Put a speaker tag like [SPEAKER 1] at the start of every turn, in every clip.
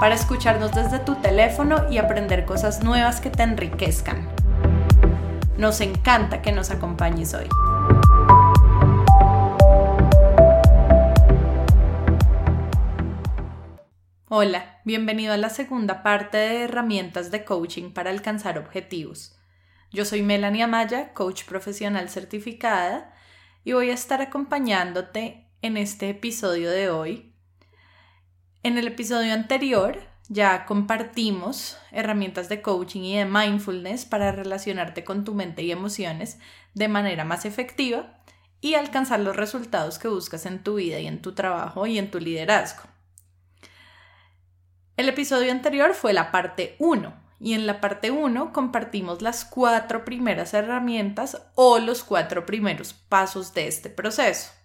[SPEAKER 1] para escucharnos desde tu teléfono y aprender cosas nuevas que te enriquezcan. Nos encanta que nos acompañes hoy. Hola, bienvenido a la segunda parte de herramientas de coaching para alcanzar objetivos. Yo soy Melanie Amaya, coach profesional certificada, y voy a estar acompañándote en este episodio de hoy en el episodio anterior ya compartimos herramientas de coaching y de mindfulness para relacionarte con tu mente y emociones de manera más efectiva y alcanzar los resultados que buscas en tu vida y en tu trabajo y en tu liderazgo. El episodio anterior fue la parte 1 y en la parte 1 compartimos las cuatro primeras herramientas o los cuatro primeros pasos de este proceso.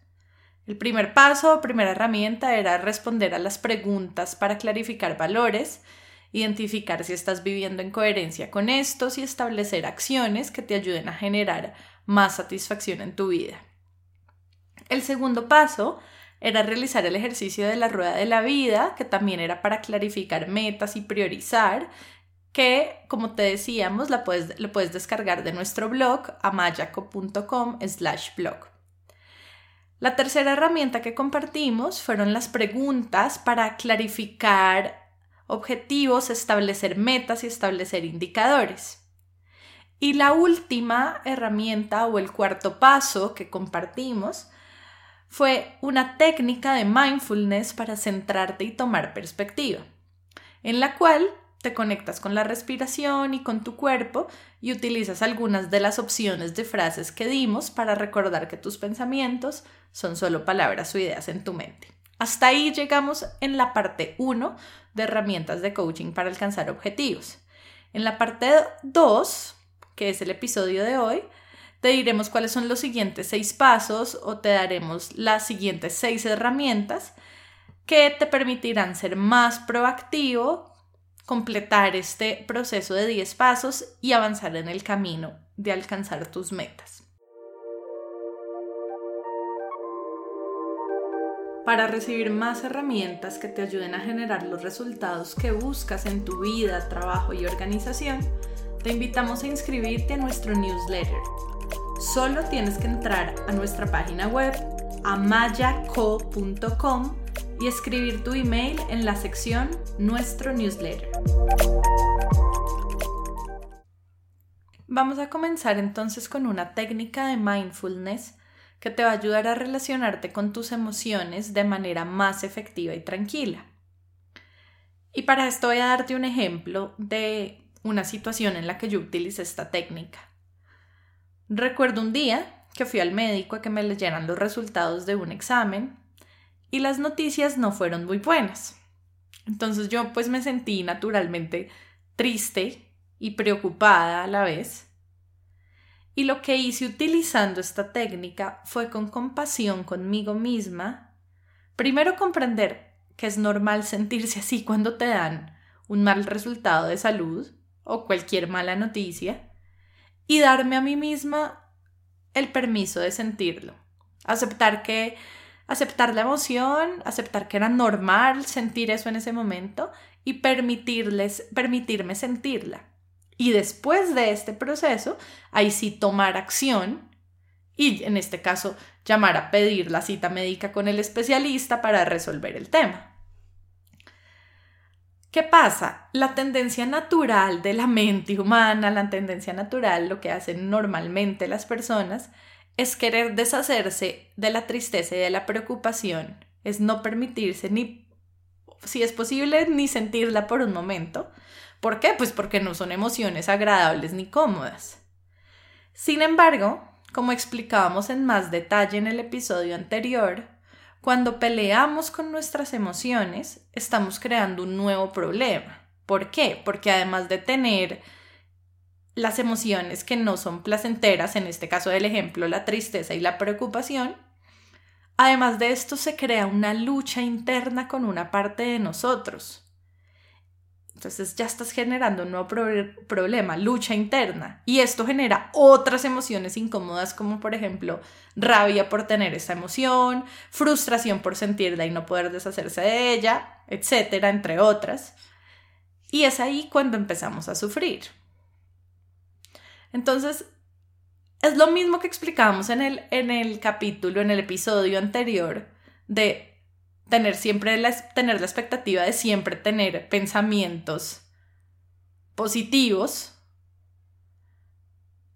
[SPEAKER 1] El primer paso primera herramienta era responder a las preguntas para clarificar valores, identificar si estás viviendo en coherencia con estos y establecer acciones que te ayuden a generar más satisfacción en tu vida. El segundo paso era realizar el ejercicio de la rueda de la vida, que también era para clarificar metas y priorizar, que, como te decíamos, la puedes, lo puedes descargar de nuestro blog amayaco.com slash blog. La tercera herramienta que compartimos fueron las preguntas para clarificar objetivos, establecer metas y establecer indicadores. Y la última herramienta o el cuarto paso que compartimos fue una técnica de mindfulness para centrarte y tomar perspectiva, en la cual te conectas con la respiración y con tu cuerpo y utilizas algunas de las opciones de frases que dimos para recordar que tus pensamientos son solo palabras o ideas en tu mente. Hasta ahí llegamos en la parte 1 de herramientas de coaching para alcanzar objetivos. En la parte 2, que es el episodio de hoy, te diremos cuáles son los siguientes seis pasos o te daremos las siguientes seis herramientas que te permitirán ser más proactivo, completar este proceso de 10 pasos y avanzar en el camino de alcanzar tus metas. Para recibir más herramientas que te ayuden a generar los resultados que buscas en tu vida, trabajo y organización, te invitamos a inscribirte a nuestro newsletter. Solo tienes que entrar a nuestra página web amayaco.com y escribir tu email en la sección Nuestro newsletter. Vamos a comenzar entonces con una técnica de mindfulness que te va a ayudar a relacionarte con tus emociones de manera más efectiva y tranquila. Y para esto voy a darte un ejemplo de una situación en la que yo utilicé esta técnica. Recuerdo un día que fui al médico a que me leyeran los resultados de un examen y las noticias no fueron muy buenas. Entonces yo pues me sentí naturalmente triste y preocupada a la vez. Y lo que hice utilizando esta técnica fue con compasión conmigo misma, primero comprender que es normal sentirse así cuando te dan un mal resultado de salud o cualquier mala noticia, y darme a mí misma el permiso de sentirlo, aceptar que aceptar la emoción, aceptar que era normal sentir eso en ese momento y permitirles, permitirme sentirla. Y después de este proceso, ahí sí tomar acción y en este caso llamar a pedir la cita médica con el especialista para resolver el tema. ¿Qué pasa? La tendencia natural de la mente humana, la tendencia natural, lo que hacen normalmente las personas, es querer deshacerse de la tristeza y de la preocupación, es no permitirse ni, si es posible, ni sentirla por un momento. ¿Por qué? Pues porque no son emociones agradables ni cómodas. Sin embargo, como explicábamos en más detalle en el episodio anterior, cuando peleamos con nuestras emociones, estamos creando un nuevo problema. ¿Por qué? Porque además de tener las emociones que no son placenteras, en este caso del ejemplo la tristeza y la preocupación, además de esto se crea una lucha interna con una parte de nosotros. Entonces ya estás generando un nuevo problema, lucha interna. Y esto genera otras emociones incómodas como por ejemplo rabia por tener esa emoción, frustración por sentirla y no poder deshacerse de ella, etcétera, entre otras. Y es ahí cuando empezamos a sufrir. Entonces, es lo mismo que explicábamos en el, en el capítulo, en el episodio anterior, de tener siempre la, tener la expectativa de siempre tener pensamientos positivos.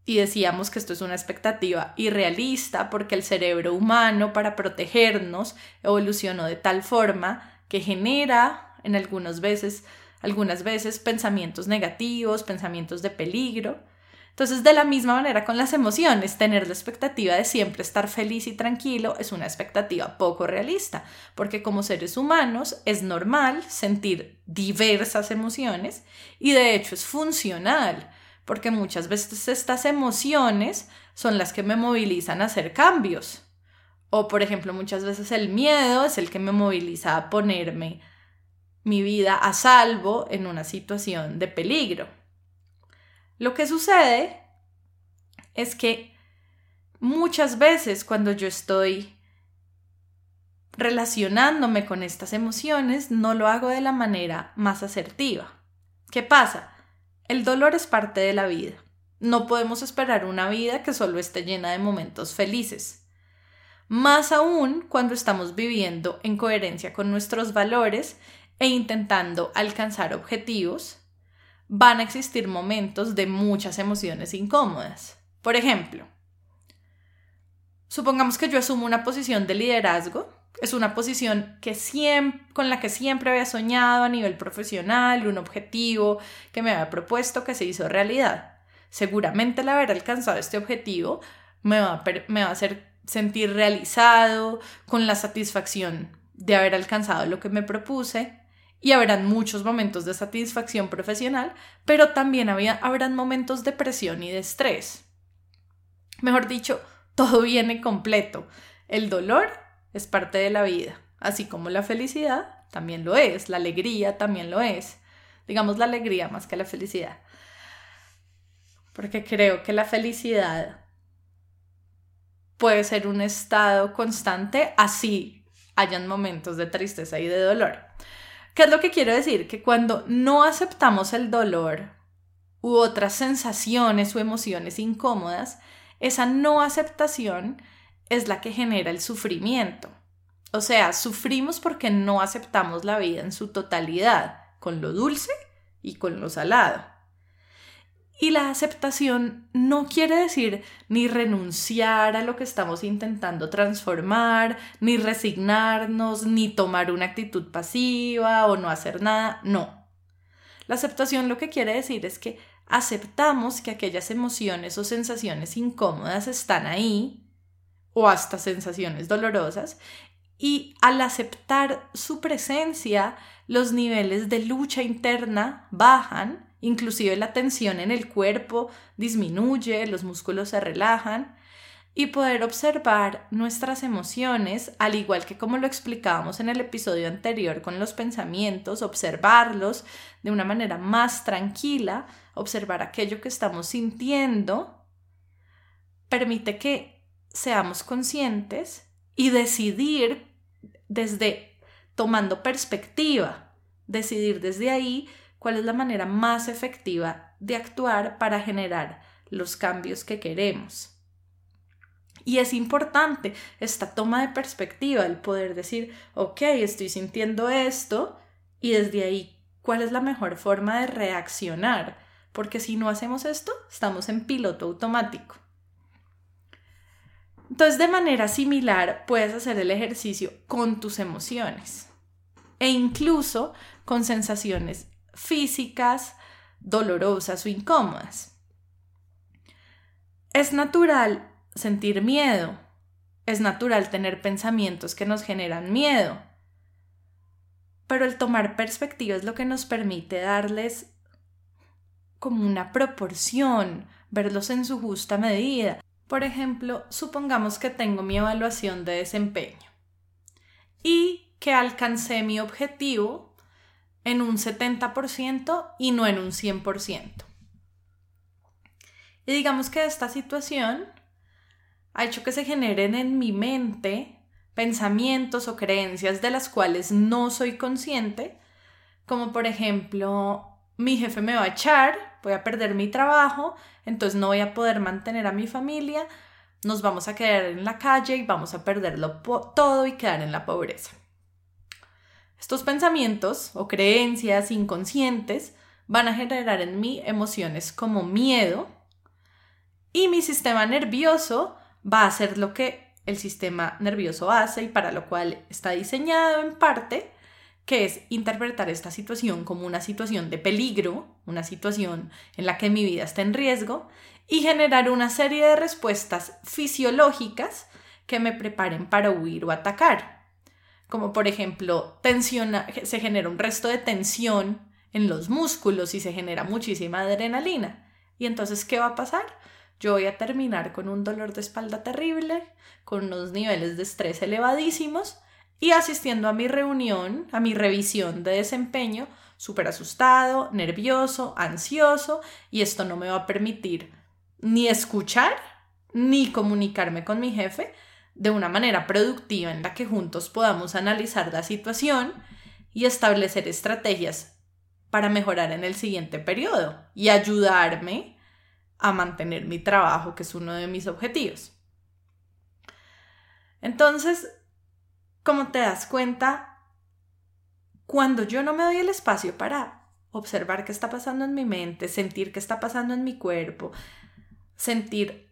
[SPEAKER 1] Y decíamos que esto es una expectativa irrealista porque el cerebro humano para protegernos evolucionó de tal forma que genera en algunas veces, algunas veces pensamientos negativos, pensamientos de peligro entonces, de la misma manera con las emociones, tener la expectativa de siempre estar feliz y tranquilo es una expectativa poco realista, porque como seres humanos es normal sentir diversas emociones y de hecho es funcional, porque muchas veces estas emociones son las que me movilizan a hacer cambios. O, por ejemplo, muchas veces el miedo es el que me moviliza a ponerme mi vida a salvo en una situación de peligro. Lo que sucede es que muchas veces cuando yo estoy relacionándome con estas emociones, no lo hago de la manera más asertiva. ¿Qué pasa? El dolor es parte de la vida. No podemos esperar una vida que solo esté llena de momentos felices. Más aún cuando estamos viviendo en coherencia con nuestros valores e intentando alcanzar objetivos van a existir momentos de muchas emociones incómodas. Por ejemplo, supongamos que yo asumo una posición de liderazgo, es una posición que con la que siempre había soñado a nivel profesional, un objetivo que me había propuesto que se hizo realidad. Seguramente el haber alcanzado este objetivo me va me va a hacer sentir realizado, con la satisfacción de haber alcanzado lo que me propuse, y habrán muchos momentos de satisfacción profesional, pero también había, habrán momentos de presión y de estrés. Mejor dicho, todo viene completo. El dolor es parte de la vida, así como la felicidad también lo es, la alegría también lo es. Digamos la alegría más que la felicidad. Porque creo que la felicidad puede ser un estado constante, así hayan momentos de tristeza y de dolor. ¿Qué es lo que quiero decir? Que cuando no aceptamos el dolor u otras sensaciones o emociones incómodas, esa no aceptación es la que genera el sufrimiento. O sea, sufrimos porque no aceptamos la vida en su totalidad, con lo dulce y con lo salado. Y la aceptación no quiere decir ni renunciar a lo que estamos intentando transformar, ni resignarnos, ni tomar una actitud pasiva o no hacer nada. No. La aceptación lo que quiere decir es que aceptamos que aquellas emociones o sensaciones incómodas están ahí, o hasta sensaciones dolorosas, y al aceptar su presencia, los niveles de lucha interna bajan Inclusive la tensión en el cuerpo disminuye, los músculos se relajan y poder observar nuestras emociones, al igual que como lo explicábamos en el episodio anterior con los pensamientos, observarlos de una manera más tranquila, observar aquello que estamos sintiendo, permite que seamos conscientes y decidir desde tomando perspectiva, decidir desde ahí cuál es la manera más efectiva de actuar para generar los cambios que queremos. Y es importante esta toma de perspectiva, el poder decir, ok, estoy sintiendo esto y desde ahí, ¿cuál es la mejor forma de reaccionar? Porque si no hacemos esto, estamos en piloto automático. Entonces, de manera similar, puedes hacer el ejercicio con tus emociones e incluso con sensaciones físicas, dolorosas o incómodas. Es natural sentir miedo, es natural tener pensamientos que nos generan miedo, pero el tomar perspectiva es lo que nos permite darles como una proporción, verlos en su justa medida. Por ejemplo, supongamos que tengo mi evaluación de desempeño y que alcancé mi objetivo en un 70% y no en un 100%. Y digamos que esta situación ha hecho que se generen en mi mente pensamientos o creencias de las cuales no soy consciente, como por ejemplo, mi jefe me va a echar, voy a perder mi trabajo, entonces no voy a poder mantener a mi familia, nos vamos a quedar en la calle y vamos a perderlo todo y quedar en la pobreza. Estos pensamientos o creencias inconscientes van a generar en mí emociones como miedo y mi sistema nervioso va a hacer lo que el sistema nervioso hace y para lo cual está diseñado en parte, que es interpretar esta situación como una situación de peligro, una situación en la que mi vida está en riesgo, y generar una serie de respuestas fisiológicas que me preparen para huir o atacar. Como por ejemplo, se genera un resto de tensión en los músculos y se genera muchísima adrenalina. ¿Y entonces qué va a pasar? yo voy a terminar con un dolor de espalda terrible, con unos niveles de estrés elevadísimos y asistiendo a mi reunión, a mi revisión de desempeño, súper asustado, nervioso, ansioso y esto no me va a permitir ni escuchar ni comunicarme con mi jefe de una manera productiva en la que juntos podamos analizar la situación y establecer estrategias para mejorar en el siguiente periodo y ayudarme a mantener mi trabajo, que es uno de mis objetivos. Entonces, como te das cuenta, cuando yo no me doy el espacio para observar qué está pasando en mi mente, sentir qué está pasando en mi cuerpo, sentir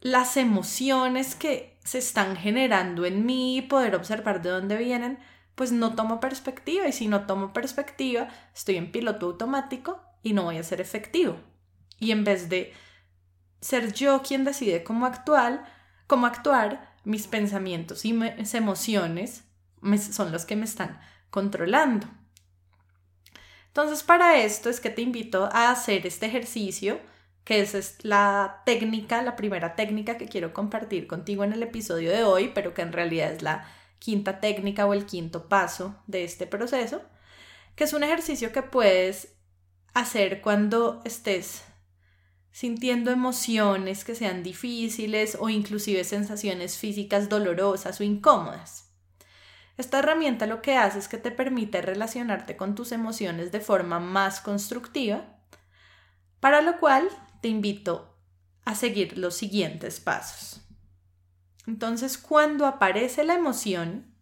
[SPEAKER 1] las emociones que se están generando en mí y poder observar de dónde vienen, pues no tomo perspectiva y si no tomo perspectiva estoy en piloto automático y no voy a ser efectivo. Y en vez de ser yo quien decide cómo actuar, cómo actuar, mis pensamientos y mis emociones son los que me están controlando. Entonces, para esto es que te invito a hacer este ejercicio, que es la técnica, la primera técnica que quiero compartir contigo en el episodio de hoy, pero que en realidad es la quinta técnica o el quinto paso de este proceso, que es un ejercicio que puedes hacer cuando estés sintiendo emociones que sean difíciles o inclusive sensaciones físicas dolorosas o incómodas. Esta herramienta lo que hace es que te permite relacionarte con tus emociones de forma más constructiva, para lo cual te invito a seguir los siguientes pasos. Entonces, cuando aparece la emoción,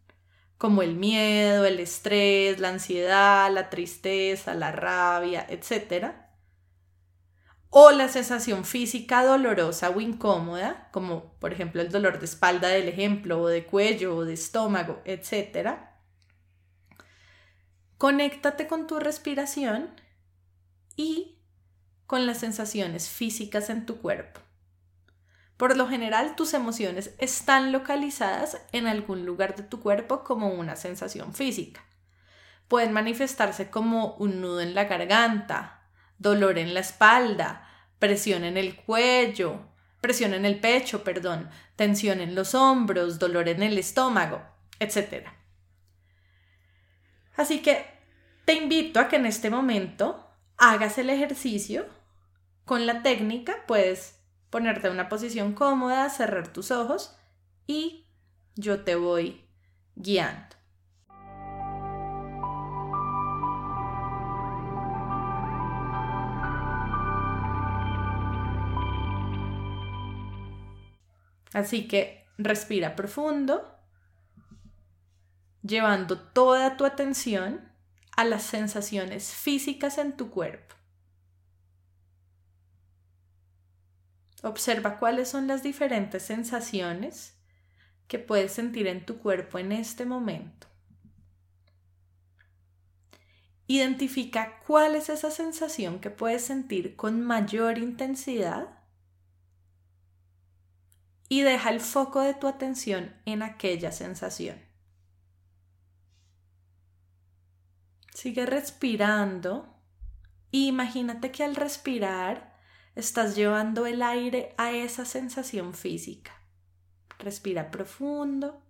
[SPEAKER 1] como el miedo, el estrés, la ansiedad, la tristeza, la rabia, etc., o la sensación física dolorosa o incómoda, como por ejemplo el dolor de espalda del ejemplo, o de cuello, o de estómago, etc. Conéctate con tu respiración y con las sensaciones físicas en tu cuerpo. Por lo general, tus emociones están localizadas en algún lugar de tu cuerpo como una sensación física. Pueden manifestarse como un nudo en la garganta, dolor en la espalda, presión en el cuello, presión en el pecho, perdón, tensión en los hombros, dolor en el estómago, etc. Así que te invito a que en este momento hagas el ejercicio con la técnica, puedes ponerte en una posición cómoda, cerrar tus ojos y yo te voy guiando. Así que respira profundo, llevando toda tu atención a las sensaciones físicas en tu cuerpo. Observa cuáles son las diferentes sensaciones que puedes sentir en tu cuerpo en este momento. Identifica cuál es esa sensación que puedes sentir con mayor intensidad y deja el foco de tu atención en aquella sensación. Sigue respirando. Y imagínate que al respirar estás llevando el aire a esa sensación física. Respira profundo.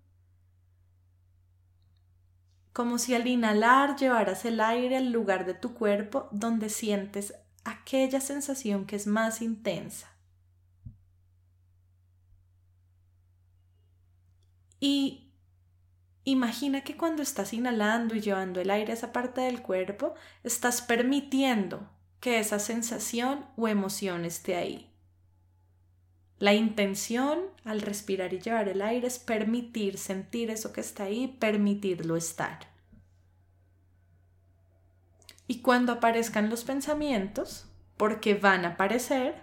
[SPEAKER 1] Como si al inhalar llevaras el aire al lugar de tu cuerpo donde sientes aquella sensación que es más intensa. Y imagina que cuando estás inhalando y llevando el aire a esa parte del cuerpo, estás permitiendo que esa sensación o emoción esté ahí. La intención al respirar y llevar el aire es permitir sentir eso que está ahí, permitirlo estar. Y cuando aparezcan los pensamientos, porque van a aparecer,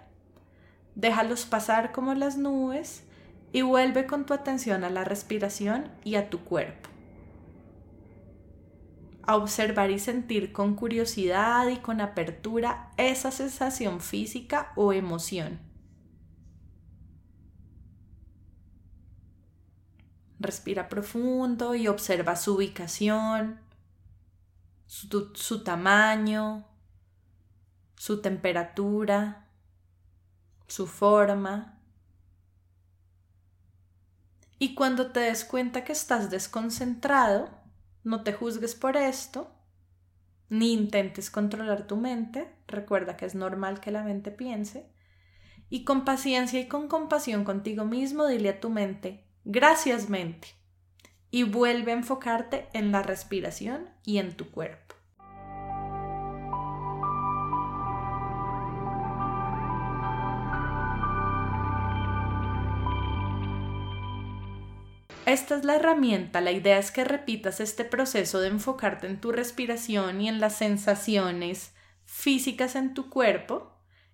[SPEAKER 1] déjalos pasar como las nubes y vuelve con tu atención a la respiración y a tu cuerpo. A observar y sentir con curiosidad y con apertura esa sensación física o emoción. Respira profundo y observa su ubicación, su, su tamaño, su temperatura, su forma. Y cuando te des cuenta que estás desconcentrado, no te juzgues por esto, ni intentes controlar tu mente, recuerda que es normal que la mente piense, y con paciencia y con compasión contigo mismo dile a tu mente, gracias mente, y vuelve a enfocarte en la respiración y en tu cuerpo. Esta es la herramienta, la idea es que repitas este proceso de enfocarte en tu respiración y en las sensaciones físicas en tu cuerpo,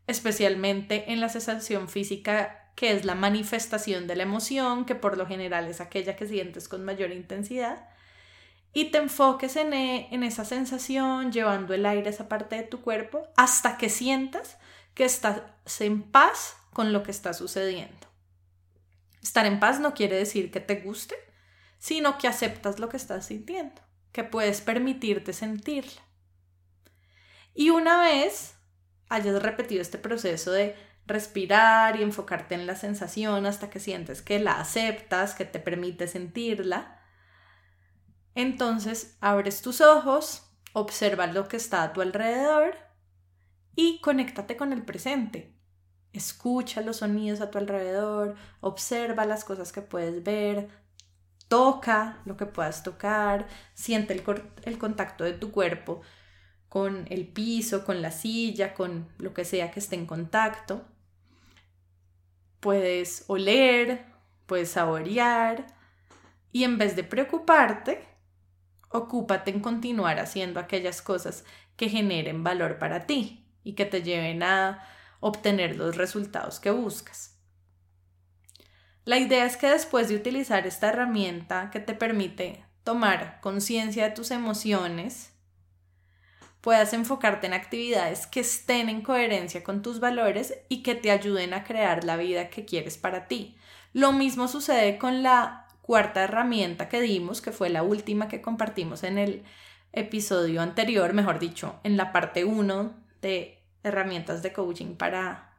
[SPEAKER 1] especialmente en la sensación física que es la manifestación de la emoción, que por lo general es aquella que sientes con mayor intensidad, y te enfoques en, e, en esa sensación, llevando el aire a esa parte de tu cuerpo, hasta que sientas que estás en paz con lo que está sucediendo. Estar en paz no quiere decir que te guste, sino que aceptas lo que estás sintiendo, que puedes permitirte sentirla. Y una vez hayas repetido este proceso de respirar y enfocarte en la sensación hasta que sientes que la aceptas, que te permite sentirla, entonces abres tus ojos, observa lo que está a tu alrededor y conéctate con el presente. Escucha los sonidos a tu alrededor, observa las cosas que puedes ver, toca lo que puedas tocar, siente el, contacto de tu cuerpo con el piso, con la silla, con lo que sea que esté en contacto. Puedes oler, puedes saborear y en vez de preocuparte, ocúpate en continuar haciendo aquellas cosas que generen valor para ti y que te lleven a obtener los resultados que buscas. La idea es que después de utilizar esta herramienta que te permite tomar conciencia de tus emociones, puedas enfocarte en actividades que estén en coherencia con tus valores y que te ayuden a crear la vida que quieres para ti. Lo mismo sucede con la cuarta herramienta que dimos, que fue la última que compartimos en el episodio anterior, mejor dicho, en la parte 1 de herramientas de coaching para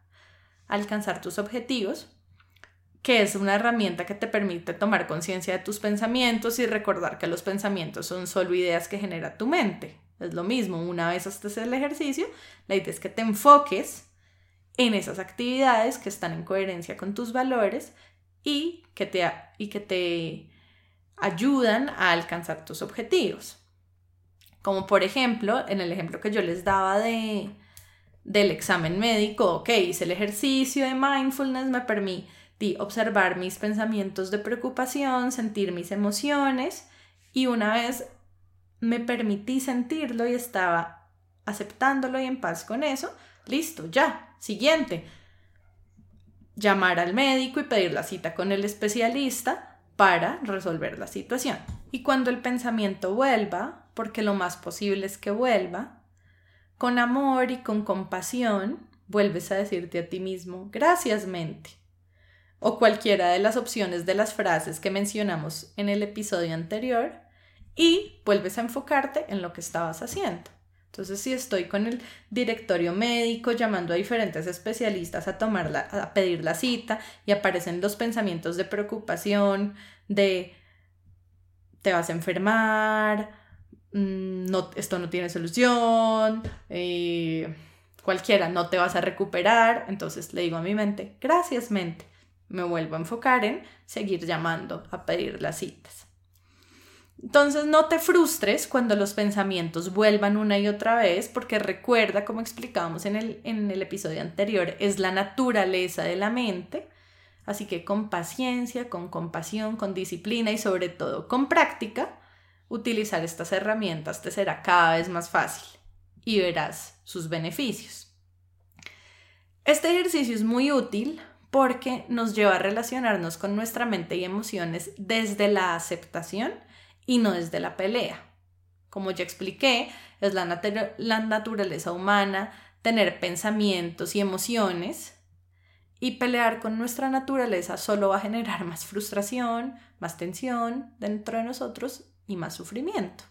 [SPEAKER 1] alcanzar tus objetivos, que es una herramienta que te permite tomar conciencia de tus pensamientos y recordar que los pensamientos son solo ideas que genera tu mente. Es lo mismo, una vez haces el ejercicio, la idea es que te enfoques en esas actividades que están en coherencia con tus valores y que te, y que te ayudan a alcanzar tus objetivos. Como por ejemplo, en el ejemplo que yo les daba de, del examen médico, ok, hice el ejercicio de mindfulness, me permití observar mis pensamientos de preocupación, sentir mis emociones y una vez me permití sentirlo y estaba aceptándolo y en paz con eso, listo, ya, siguiente. Llamar al médico y pedir la cita con el especialista para resolver la situación. Y cuando el pensamiento vuelva, porque lo más posible es que vuelva, con amor y con compasión, vuelves a decirte a ti mismo, gracias mente. O cualquiera de las opciones de las frases que mencionamos en el episodio anterior y vuelves a enfocarte en lo que estabas haciendo. Entonces, si estoy con el directorio médico llamando a diferentes especialistas a a pedir la cita y aparecen los pensamientos de preocupación, de te vas a enfermar, no, esto no tiene solución, eh, cualquiera, no te vas a recuperar. Entonces le digo a mi mente, gracias mente, me vuelvo a enfocar en seguir llamando a pedir las citas. Entonces no te frustres cuando los pensamientos vuelvan una y otra vez, porque recuerda, como explicábamos en el, en el episodio anterior, es la naturaleza de la mente. Así que con paciencia, con compasión, con disciplina y sobre todo con práctica, utilizar estas herramientas te será cada vez más fácil y verás sus beneficios. Este ejercicio es muy útil porque nos lleva a relacionarnos con nuestra mente y emociones desde la aceptación y no desde la pelea. Como ya expliqué, es la, naturaleza humana tener pensamientos y emociones y pelear con nuestra naturaleza solo va a generar más frustración, más tensión dentro de nosotros y más sufrimiento.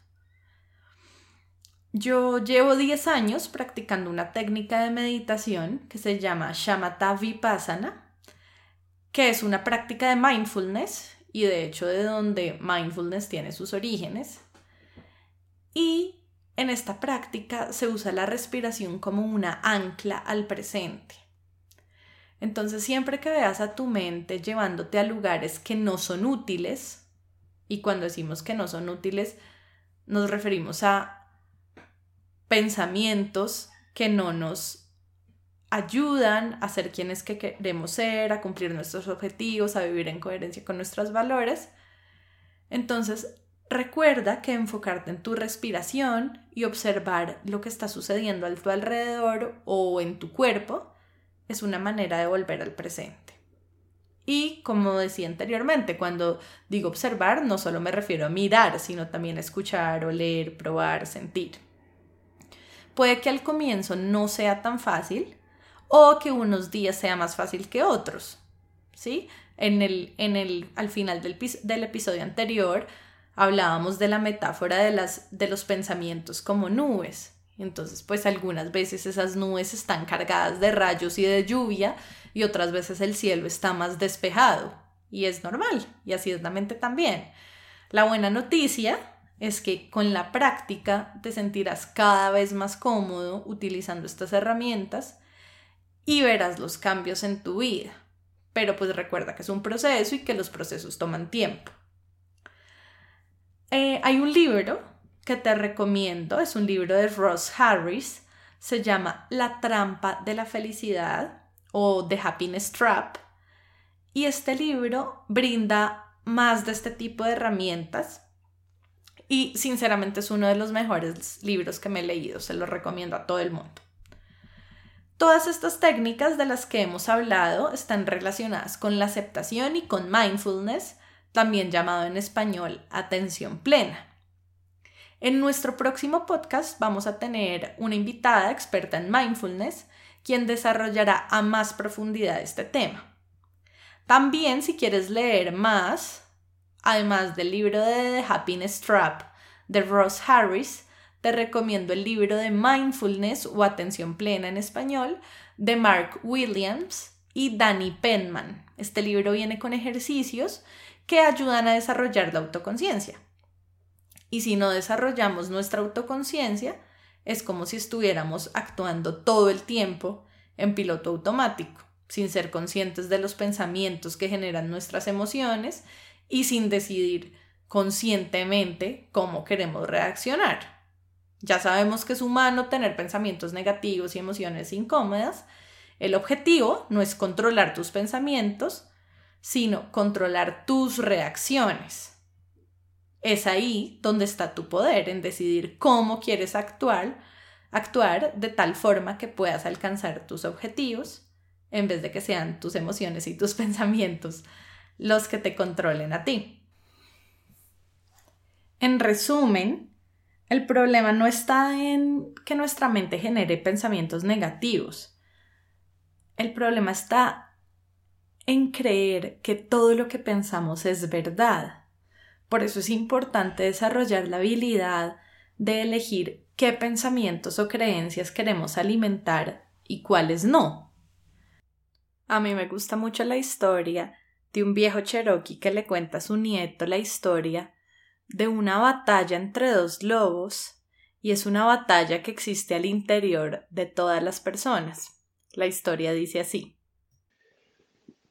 [SPEAKER 1] Yo llevo 10 años practicando una técnica de meditación que se llama Shamatha Vipassana, que es una práctica de mindfulness y de hecho de donde mindfulness tiene sus orígenes. Y en esta práctica se usa la respiración como una ancla al presente. Entonces siempre que veas a tu mente llevándote a lugares que no son útiles, y cuando decimos que no son útiles, nos referimos a pensamientos que no nos ayudan a ser quienes que queremos ser, a cumplir nuestros objetivos, a vivir en coherencia con nuestros valores. Entonces, recuerda que enfocarte en tu respiración y observar lo que está sucediendo a tu alrededor o en tu cuerpo es una manera de volver al presente. Y como decía anteriormente, cuando digo observar, no solo me refiero a mirar, sino también a escuchar, oler, probar, sentir. Puede que al comienzo no sea tan fácil, o que unos días sea más fácil que otros. ¿Sí? En el, en el, al final del, del episodio anterior hablábamos de la metáfora de, las, de los pensamientos como nubes. Entonces, pues algunas veces esas nubes están cargadas de rayos y de lluvia y otras veces el cielo está más despejado. Y es normal, y así es la mente también. La buena noticia es que con la práctica te sentirás cada vez más cómodo utilizando estas herramientas y verás los cambios en tu vida. Pero pues recuerda que es un proceso y que los procesos toman tiempo. Eh, hay un libro que te recomiendo, es un libro de Ross Harris, se llama La trampa de la felicidad o The Happiness Trap. Y este libro brinda más de este tipo de herramientas y sinceramente es uno de los mejores libros que me he leído, se lo recomiendo a todo el mundo. Todas estas técnicas de las que hemos hablado están relacionadas con la aceptación y con mindfulness, también llamado en español atención plena. En nuestro próximo podcast vamos a tener una invitada experta en mindfulness, quien desarrollará a más profundidad este tema. También si quieres leer más, además del libro de The Happiness Trap de Ross Harris, te recomiendo el libro de Mindfulness o Atención Plena en español de Mark Williams y Danny Penman. Este libro viene con ejercicios que ayudan a desarrollar la autoconciencia. Y si no desarrollamos nuestra autoconciencia, es como si estuviéramos actuando todo el tiempo en piloto automático, sin ser conscientes de los pensamientos que generan nuestras emociones y sin decidir conscientemente cómo queremos reaccionar. Ya sabemos que es humano tener pensamientos negativos y emociones incómodas. El objetivo no es controlar tus pensamientos, sino controlar tus reacciones. Es ahí donde está tu poder en decidir cómo quieres actuar, actuar de tal forma que puedas alcanzar tus objetivos en vez de que sean tus emociones y tus pensamientos los que te controlen a ti. En resumen, el problema no está en que nuestra mente genere pensamientos negativos. El problema está en creer que todo lo que pensamos es verdad. Por eso es importante desarrollar la habilidad de elegir qué pensamientos o creencias queremos alimentar y cuáles no. A mí me gusta mucho la historia de un viejo cherokee que le cuenta a su nieto la historia de una batalla entre dos lobos y es una batalla que existe al interior de todas las personas. La historia dice así.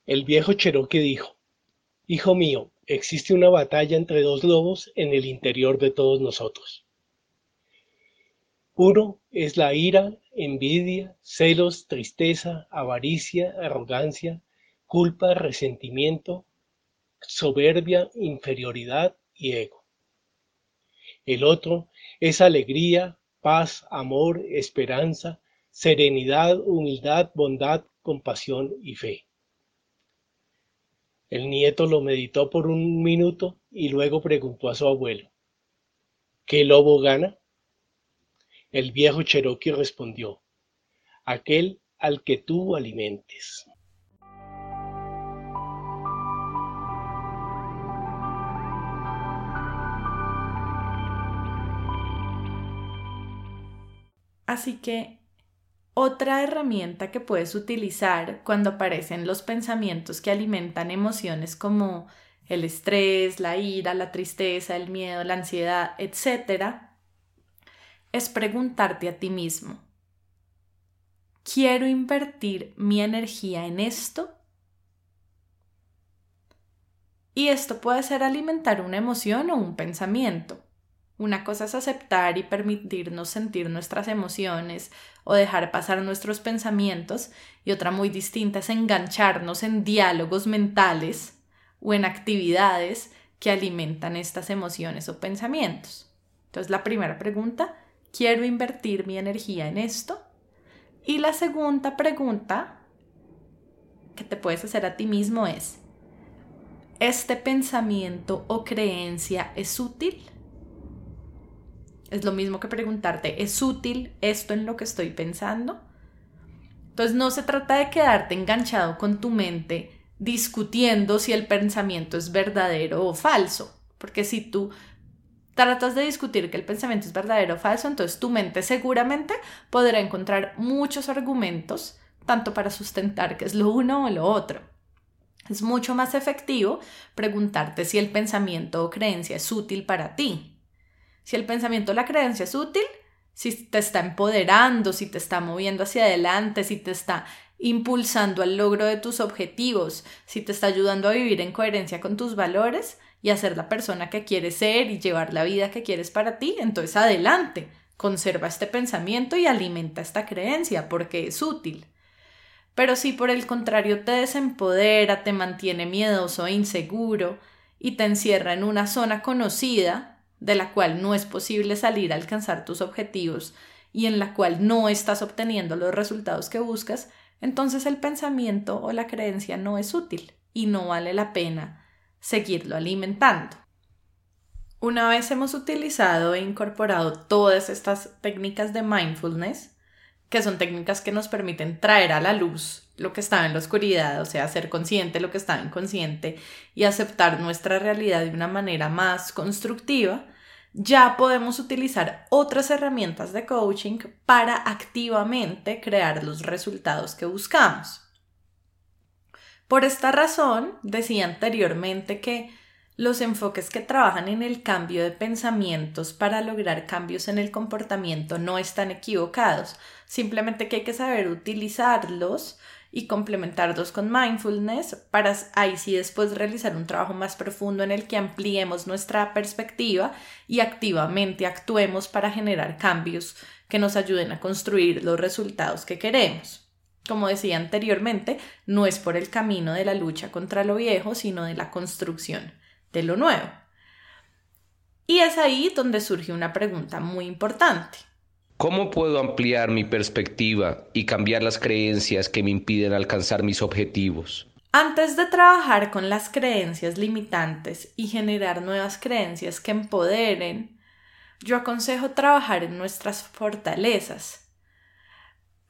[SPEAKER 2] El viejo Cherokee dijo, Hijo mío, existe una batalla entre dos lobos en el interior de todos nosotros. Uno es la ira, envidia, celos, tristeza, avaricia, arrogancia, culpa, resentimiento, soberbia, inferioridad y ego. El otro es alegría, paz, amor, esperanza, serenidad, humildad, bondad, compasión y fe. El nieto lo meditó por un minuto y luego preguntó a su abuelo, ¿qué lobo gana? El viejo Cherokee respondió, aquel al que tú alimentes.
[SPEAKER 1] Así que otra herramienta que puedes utilizar cuando aparecen los pensamientos que alimentan emociones como el estrés, la ira, la tristeza, el miedo, la ansiedad, etc., es preguntarte a ti mismo, ¿quiero invertir mi energía en esto? Y esto puede ser alimentar una emoción o un pensamiento. Una cosa es aceptar y permitirnos sentir nuestras emociones o dejar pasar nuestros pensamientos y otra muy distinta es engancharnos en diálogos mentales o en actividades que alimentan estas emociones o pensamientos. Entonces la primera pregunta, ¿quiero invertir mi energía en esto? Y la segunda pregunta que te puedes hacer a ti mismo es, ¿este pensamiento o creencia es útil? Es lo mismo que preguntarte, ¿es útil esto en lo que estoy pensando? Entonces no se trata de quedarte enganchado con tu mente discutiendo si el pensamiento es verdadero o falso, porque si tú tratas de discutir que el pensamiento es verdadero o falso, entonces tu mente seguramente podrá encontrar muchos argumentos, tanto para sustentar que es lo uno o lo otro. Es mucho más efectivo preguntarte si el pensamiento o creencia es útil para ti, si el pensamiento o la creencia es útil, si te está empoderando, si te está moviendo hacia adelante, si te está impulsando al logro de tus objetivos, si te está ayudando a vivir en coherencia con tus valores y a ser la persona que quieres ser y llevar la vida que quieres para ti, entonces adelante, conserva este pensamiento y alimenta esta creencia porque es útil. Pero si por el contrario te desempodera, te mantiene miedoso e inseguro y te encierra en una zona conocida, de la cual no es posible salir a alcanzar tus objetivos y en la cual no estás obteniendo los resultados que buscas, entonces el pensamiento o la creencia no es útil y no vale la pena seguirlo alimentando. Una vez hemos utilizado e incorporado todas estas técnicas de mindfulness, que son técnicas que nos permiten traer a la luz lo que está en la oscuridad, o sea, ser consciente lo que está inconsciente y aceptar nuestra realidad de una manera más constructiva, ya podemos utilizar otras herramientas de coaching para activamente crear los resultados que buscamos. Por esta razón, decía anteriormente que los enfoques que trabajan en el cambio de pensamientos para lograr cambios en el comportamiento no están equivocados, simplemente que hay que saber utilizarlos y complementarlos con mindfulness para ahí sí después realizar un trabajo más profundo en el que ampliemos nuestra perspectiva y activamente actuemos para generar cambios que nos ayuden a construir los resultados que queremos. Como decía anteriormente, no es por el camino de la lucha contra lo viejo, sino de la construcción de lo nuevo. Y es ahí donde surge una pregunta muy importante.
[SPEAKER 3] ¿Cómo puedo ampliar mi perspectiva y cambiar las creencias que me impiden alcanzar mis objetivos?
[SPEAKER 1] Antes de trabajar con las creencias limitantes y generar nuevas creencias que empoderen, yo aconsejo trabajar en nuestras fortalezas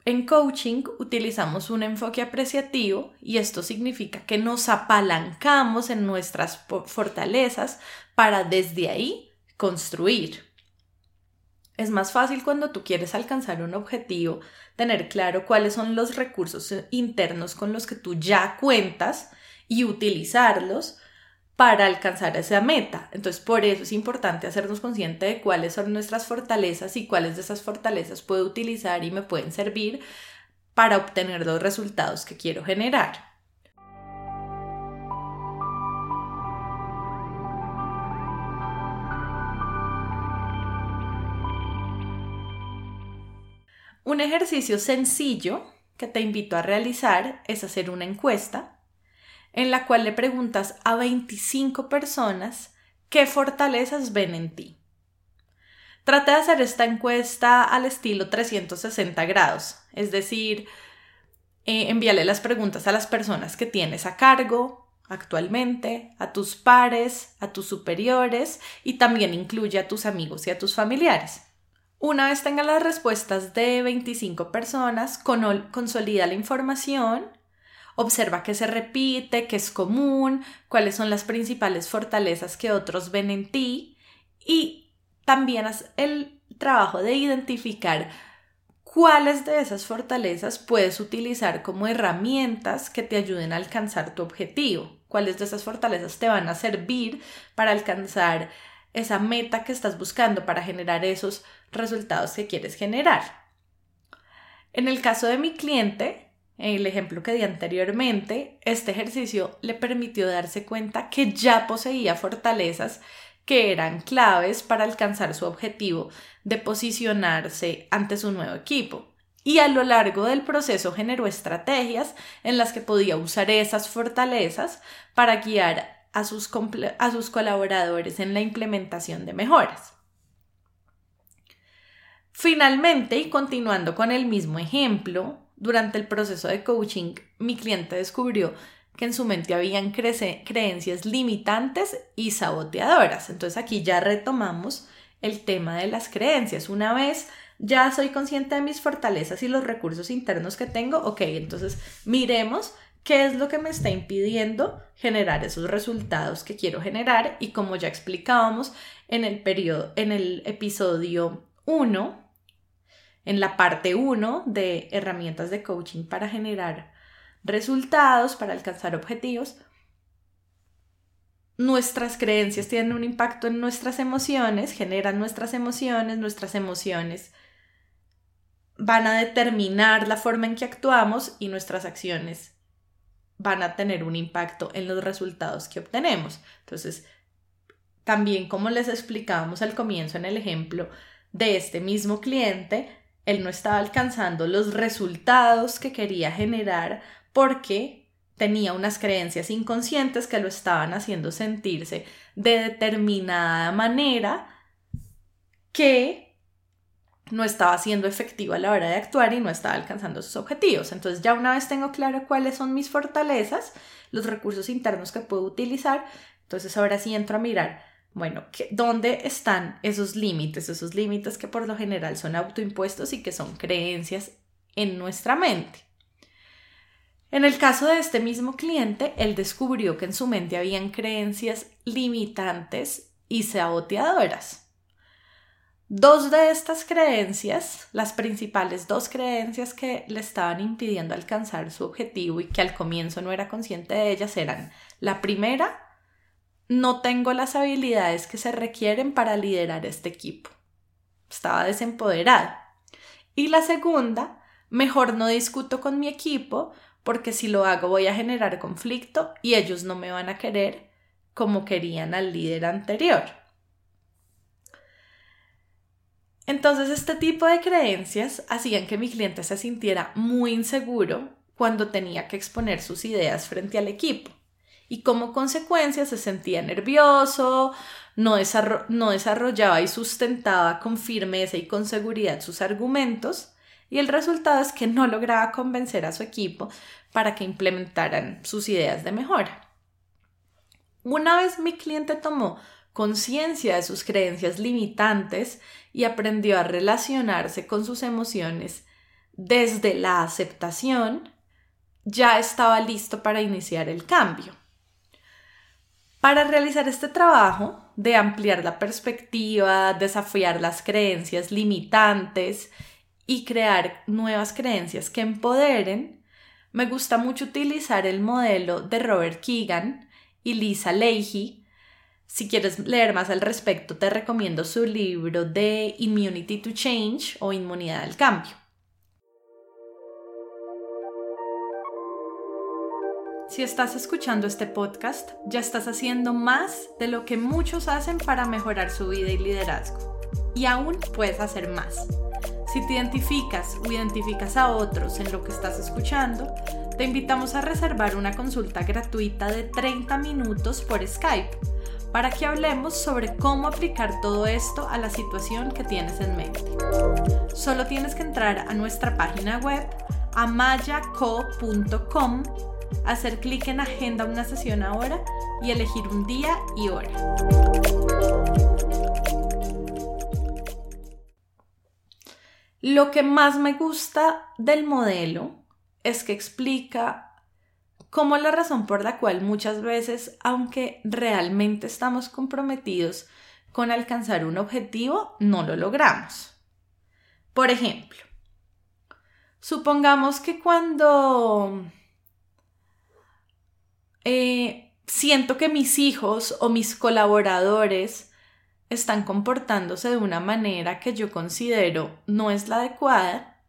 [SPEAKER 1] en coaching utilizamos un enfoque apreciativo y esto significa que nos apalancamos en nuestras fortalezas para desde ahí construir. Es más fácil cuando tú quieres alcanzar un objetivo, tener claro cuáles son los recursos internos con los que tú ya cuentas y utilizarlos para alcanzar esa meta. Entonces, por eso es importante hacernos consciente de cuáles son nuestras fortalezas y cuáles de esas fortalezas puedo utilizar y me pueden servir para obtener los resultados que quiero generar. Un ejercicio sencillo que te invito a realizar es hacer una encuesta en la cual le preguntas a 25 personas qué fortalezas ven en ti. Trata de hacer esta encuesta al estilo 360 grados, es decir, eh, envíale las preguntas a las personas que tienes a cargo actualmente, a tus pares, a tus superiores y también incluye a tus amigos y a tus familiares. Una vez tenga las respuestas de 25 personas, consolida la información, observa qué se repite, qué es común, cuáles son las principales fortalezas que otros ven en ti y también haz el trabajo de identificar cuáles de esas fortalezas puedes utilizar como herramientas que te ayuden a alcanzar tu objetivo, cuáles de esas fortalezas te van a servir para alcanzar esa meta que estás buscando para generar esos resultados que quieres generar. En el caso de mi cliente, el ejemplo que di anteriormente, este ejercicio le permitió darse cuenta que ya poseía fortalezas que eran claves para alcanzar su objetivo de posicionarse ante su nuevo equipo. Y a lo largo del proceso generó estrategias en las que podía usar esas fortalezas para guiar a sus, a sus colaboradores en la implementación de mejoras. Finalmente, y continuando con el mismo ejemplo, durante el proceso de coaching, mi cliente descubrió que en su mente habían creencias limitantes y saboteadoras. Entonces aquí ya retomamos el tema de las creencias. Una vez ya soy consciente de mis fortalezas y los recursos internos que tengo, ok, entonces miremos qué es lo que me está impidiendo generar esos resultados que quiero generar y como ya explicábamos en el periodo en el episodio 1 en la parte 1 de herramientas de coaching para generar resultados, para alcanzar objetivos, nuestras creencias tienen un impacto en nuestras emociones, generan nuestras emociones, nuestras emociones van a determinar la forma en que actuamos y nuestras acciones van a tener un impacto en los resultados que obtenemos. Entonces, también como les explicábamos al comienzo en el ejemplo de este mismo cliente, él no estaba alcanzando los resultados que quería generar porque tenía unas creencias inconscientes que lo estaban haciendo sentirse de determinada manera que no estaba siendo efectivo a la hora de actuar y no estaba alcanzando sus objetivos. Entonces ya una vez tengo claro cuáles son mis fortalezas, los recursos internos que puedo utilizar, entonces ahora sí entro a mirar, bueno, ¿dónde están esos límites? Esos límites que por lo general son autoimpuestos y que son creencias en nuestra mente. En el caso de este mismo cliente, él descubrió que en su mente habían creencias limitantes y saboteadoras. Dos de estas creencias, las principales dos creencias que le estaban impidiendo alcanzar su objetivo y que al comienzo no era consciente de ellas eran, la primera, no tengo las habilidades que se requieren para liderar este equipo. Estaba desempoderada. Y la segunda, mejor no discuto con mi equipo porque si lo hago voy a generar conflicto y ellos no me van a querer como querían al líder anterior. Entonces este tipo de creencias hacían que mi cliente se sintiera muy inseguro cuando tenía que exponer sus ideas frente al equipo y como consecuencia se sentía nervioso, no, no, desarrollaba y sustentaba con firmeza y con seguridad sus argumentos y el resultado es que no lograba convencer a su equipo para que implementaran sus ideas de mejora. Una vez mi cliente tomó conciencia de sus creencias limitantes y aprendió a relacionarse con sus emociones desde la aceptación, ya estaba listo para iniciar el cambio. Para realizar este trabajo de ampliar la perspectiva, desafiar las creencias limitantes y crear nuevas creencias que empoderen, me gusta mucho utilizar el modelo de Robert Keegan y Lisa Leahy. Si quieres leer más al respecto, te recomiendo su libro de Immunity to Change o Inmunidad al Cambio. Si estás escuchando este podcast, ya estás haciendo más de lo que muchos hacen para mejorar su vida y liderazgo. Y aún puedes hacer más. Si te identificas o identificas a otros en lo que estás escuchando, te invitamos a reservar una consulta gratuita de 30 minutos por Skype para que hablemos sobre cómo aplicar todo esto a la situación que tienes en mente. Solo tienes que entrar a nuestra página web amayaco.com hacer clic en Agenda una sesión ahora y elegir un día y hora. Lo que más me gusta del modelo es que explica cómo la razón por la cual muchas veces, aunque realmente estamos comprometidos con alcanzar un objetivo, no lo logramos. Por ejemplo, supongamos que cuando eh, siento que mis hijos o mis colaboradores están comportándose de una manera que yo considero no es la adecuada,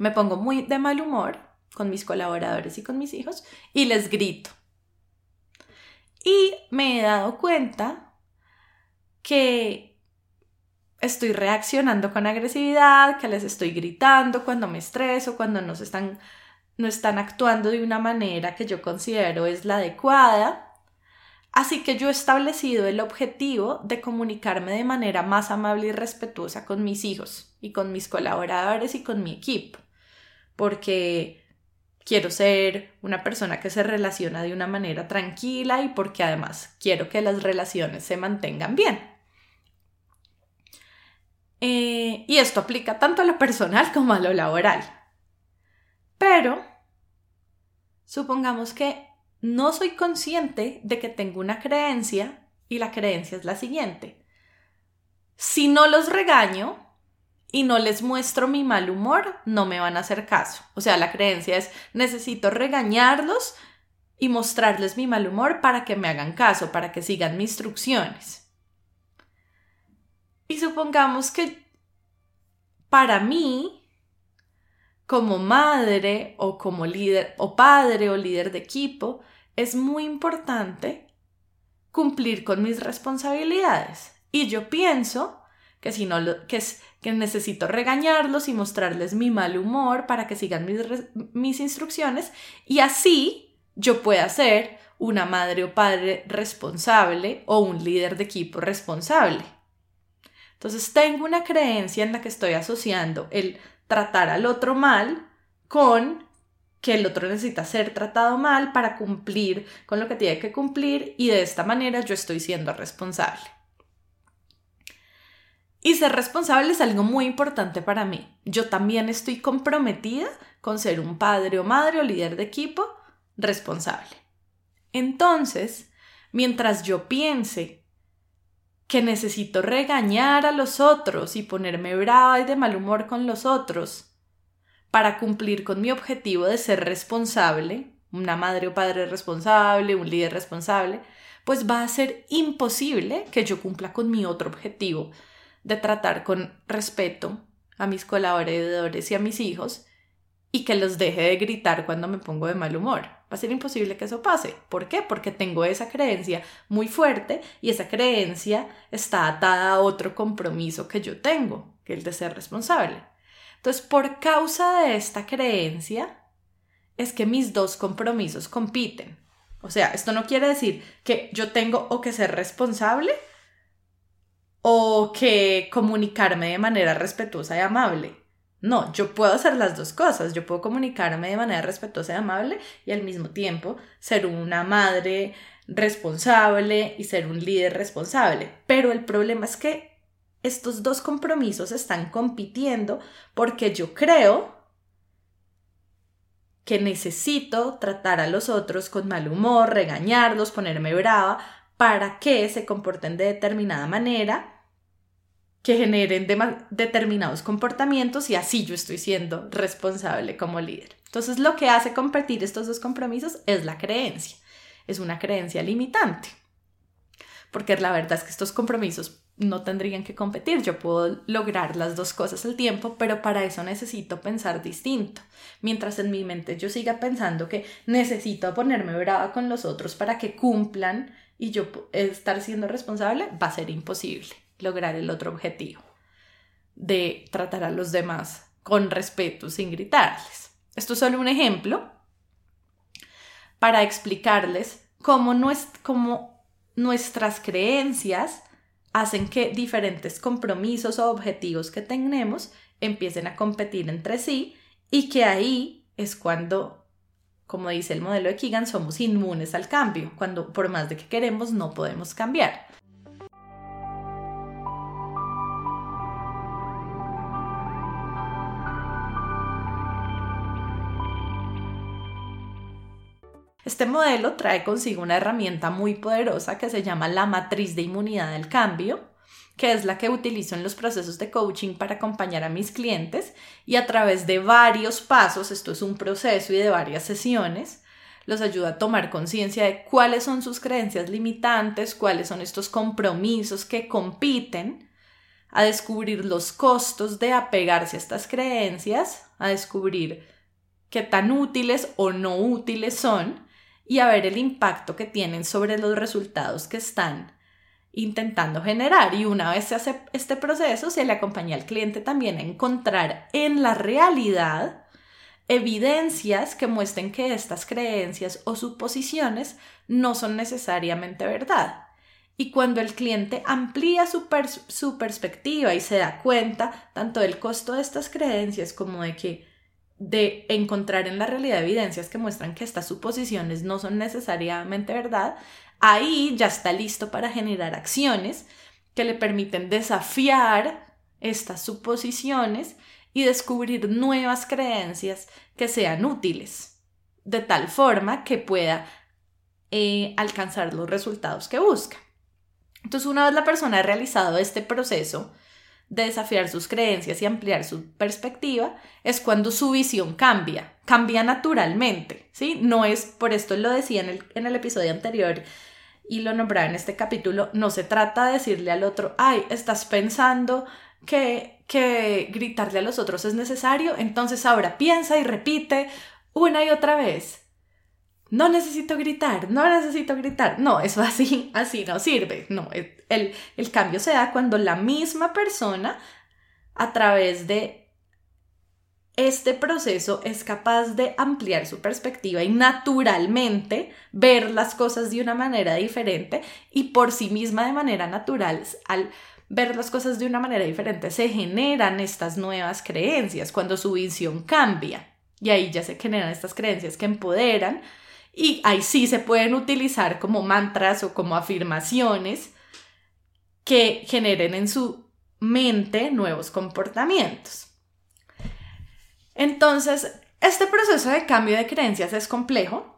[SPEAKER 1] me pongo muy de mal humor con mis colaboradores y con mis hijos y les grito. Y me he dado cuenta que estoy reaccionando con agresividad, que les estoy gritando cuando me estreso, cuando nos están no están actuando de una manera que yo considero es la adecuada. Así que yo he establecido el objetivo de comunicarme de manera más amable y respetuosa con mis hijos y con mis colaboradores y con mi equipo, porque quiero ser una persona que se relaciona de una manera tranquila y porque además quiero que las relaciones se mantengan bien. Eh, y esto aplica tanto a lo personal como a lo laboral. Pero supongamos que no soy consciente de que tengo una creencia y la creencia es la siguiente. Si no los regaño y no les muestro mi mal humor, no me van a hacer caso. O sea, la creencia es necesito regañarlos y mostrarles mi mal humor para que me hagan caso, para que sigan mis instrucciones. Y supongamos que para mí como madre o como líder o padre o líder de equipo, es muy importante cumplir con mis responsabilidades. Y yo pienso que si no que es que necesito regañarlos y mostrarles mi mal humor para que sigan mis, mis instrucciones y así yo pueda ser una madre o padre responsable o un líder de equipo responsable. Entonces tengo una creencia en la que estoy asociando el tratar al otro mal con que el otro necesita ser tratado mal para cumplir con lo que tiene que cumplir y de esta manera yo estoy siendo responsable. Y ser responsable es algo muy importante para mí. Yo también estoy comprometida con ser un padre o madre o líder de equipo responsable. Entonces, mientras yo piense que necesito regañar a los otros y ponerme brava y de mal humor con los otros. Para cumplir con mi objetivo de ser responsable, una madre o padre responsable, un líder responsable, pues va a ser imposible que yo cumpla con mi otro objetivo de tratar con respeto a mis colaboradores y a mis hijos y que los deje de gritar cuando me pongo de mal humor. Va a ser imposible que eso pase. ¿Por qué? Porque tengo esa creencia muy fuerte y esa creencia está atada a otro compromiso que yo tengo, que es el de ser responsable. Entonces, por causa de esta creencia, es que mis dos compromisos compiten. O sea, esto no quiere decir que yo tengo o que ser responsable o que comunicarme de manera respetuosa y amable. No, yo puedo hacer las dos cosas. Yo puedo comunicarme de manera respetuosa y amable y al mismo tiempo ser una madre responsable y ser un líder responsable. Pero el problema es que estos dos compromisos están compitiendo porque yo creo que necesito tratar a los otros con mal humor, regañarlos, ponerme brava, para que se comporten de determinada manera, que generen determinados comportamientos y así yo estoy siendo responsable como líder. Entonces lo que hace compartir estos dos compromisos es la creencia, es una creencia limitante, porque la verdad es que estos compromisos no tendrían que competir, yo puedo lograr las dos cosas al tiempo, pero para eso necesito pensar distinto. Mientras en mi mente yo siga pensando que necesito ponerme brava con los otros para que cumplan y yo estar siendo responsable, va a ser imposible lograr el otro objetivo de tratar a los demás con respeto sin gritarles. Esto es solo un ejemplo para explicarles cómo, cómo nuestras creencias hacen que diferentes compromisos o objetivos que tenemos empiecen a competir entre sí y que ahí es cuando, como dice el modelo de Keegan, somos inmunes al cambio, cuando por más de que queremos no podemos cambiar. Este modelo trae consigo una herramienta muy poderosa que se llama la matriz de inmunidad del cambio, que es la que utilizo en los procesos de coaching para acompañar a mis clientes y a través de varios pasos, esto es un proceso y de varias sesiones, los ayuda a tomar conciencia de cuáles son sus creencias limitantes, cuáles son estos compromisos que compiten, a descubrir los costos de apegarse a estas creencias, a descubrir qué tan útiles o no útiles son y a ver el impacto que tienen sobre los resultados que están intentando generar. Y una vez se hace este proceso, se le acompaña al cliente también a encontrar en la realidad evidencias que muestren que estas creencias o suposiciones no son necesariamente verdad. Y cuando el cliente amplía su, su perspectiva y se da cuenta tanto del costo de estas creencias como de que de encontrar en la realidad evidencias que muestran que estas suposiciones no son necesariamente verdad, ahí ya está listo para generar acciones que le permiten desafiar estas suposiciones y descubrir nuevas creencias que sean útiles, de tal forma que pueda eh, alcanzar los resultados que busca. Entonces, una vez la persona ha realizado este proceso, de desafiar sus creencias y ampliar su perspectiva es cuando su visión cambia, cambia naturalmente, ¿sí? No es, por esto lo decía en el, en el episodio anterior y lo nombraba en este capítulo, no se trata de decirle al otro, ay, estás pensando que, que gritarle a los otros es necesario, entonces ahora piensa y repite una y otra vez no necesito gritar, no necesito gritar. No, eso así, así no sirve. No, el, el cambio se da cuando la misma persona, a través de este proceso, es capaz de ampliar su perspectiva y naturalmente ver las cosas de una manera diferente y por sí misma de manera natural, al ver las cosas de una manera diferente, se generan estas nuevas creencias cuando su visión cambia. Y ahí ya se generan estas creencias que empoderan y ahí sí se pueden utilizar como mantras o como afirmaciones que generen en su mente nuevos comportamientos. Entonces, este proceso de cambio de creencias es complejo.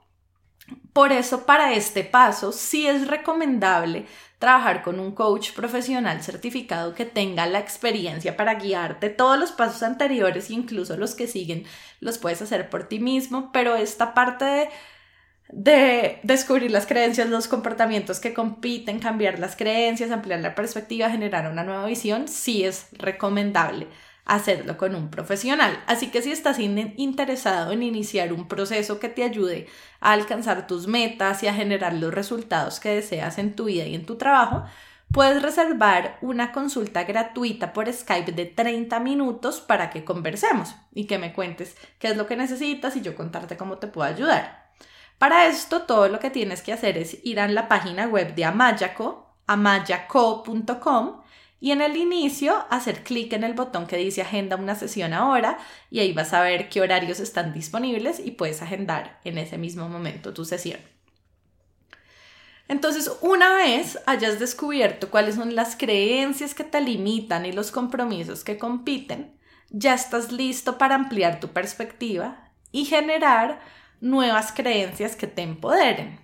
[SPEAKER 1] Por eso, para este paso, sí es recomendable trabajar con un coach profesional certificado que tenga la experiencia para guiarte. Todos los pasos anteriores, incluso los que siguen, los puedes hacer por ti mismo, pero esta parte de de descubrir las creencias, los comportamientos que compiten, cambiar las creencias, ampliar la perspectiva, generar una nueva visión, sí es recomendable hacerlo con un profesional. Así que si estás interesado en iniciar un proceso que te ayude a alcanzar tus metas y a generar los resultados que deseas en tu vida y en tu trabajo, puedes reservar una consulta gratuita por Skype de 30 minutos para que conversemos y que me cuentes qué es lo que necesitas y yo contarte cómo te puedo ayudar. Para esto, todo lo que tienes que hacer es ir a la página web de Amayaco, amayaco.com, y en el inicio hacer clic en el botón que dice agenda una sesión ahora y ahí vas a ver qué horarios están disponibles y puedes agendar en ese mismo momento tu sesión. Entonces, una vez hayas descubierto cuáles son las creencias que te limitan y los compromisos que compiten, ya estás listo para ampliar tu perspectiva y generar nuevas creencias que te empoderen.